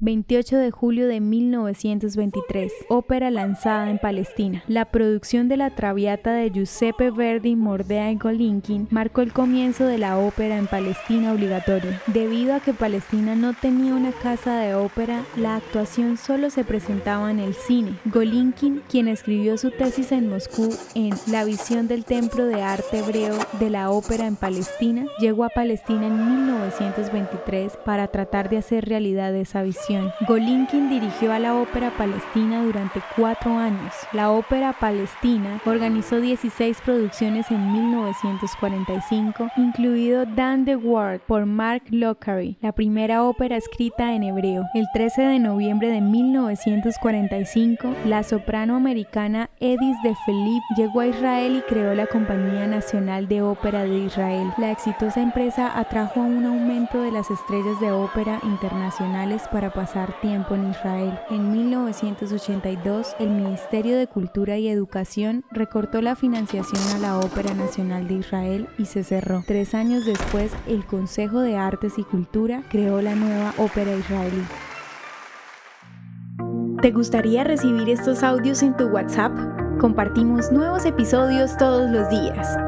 28 de julio de 1923, ópera lanzada en Palestina. La producción de la Traviata de Giuseppe Verdi, Mordea y Golinkin marcó el comienzo de la ópera en Palestina obligatoria. Debido a que Palestina no tenía una casa de ópera, la actuación solo se presentaba en el cine. Golinkin, quien escribió su tesis en Moscú en La visión del templo de arte hebreo de la ópera en Palestina, llegó a Palestina en 1923 para tratar de hacer realidad esa visión. Golinkin dirigió a la Ópera Palestina durante cuatro años. La Ópera Palestina organizó 16 producciones en 1945, incluido Dan the Ward por Mark Lockery, la primera ópera escrita en hebreo. El 13 de noviembre de 1945, la soprano americana Edith de Philippe llegó a Israel y creó la Compañía Nacional de Ópera de Israel. La exitosa empresa atrajo un aumento de las estrellas de ópera internacionales para pasar tiempo en Israel. En 1982, el Ministerio de Cultura y Educación recortó la financiación a la Ópera Nacional de Israel y se cerró. Tres años después, el Consejo de Artes y Cultura creó la nueva ópera israelí. ¿Te gustaría recibir estos audios en tu WhatsApp? Compartimos nuevos episodios todos los días.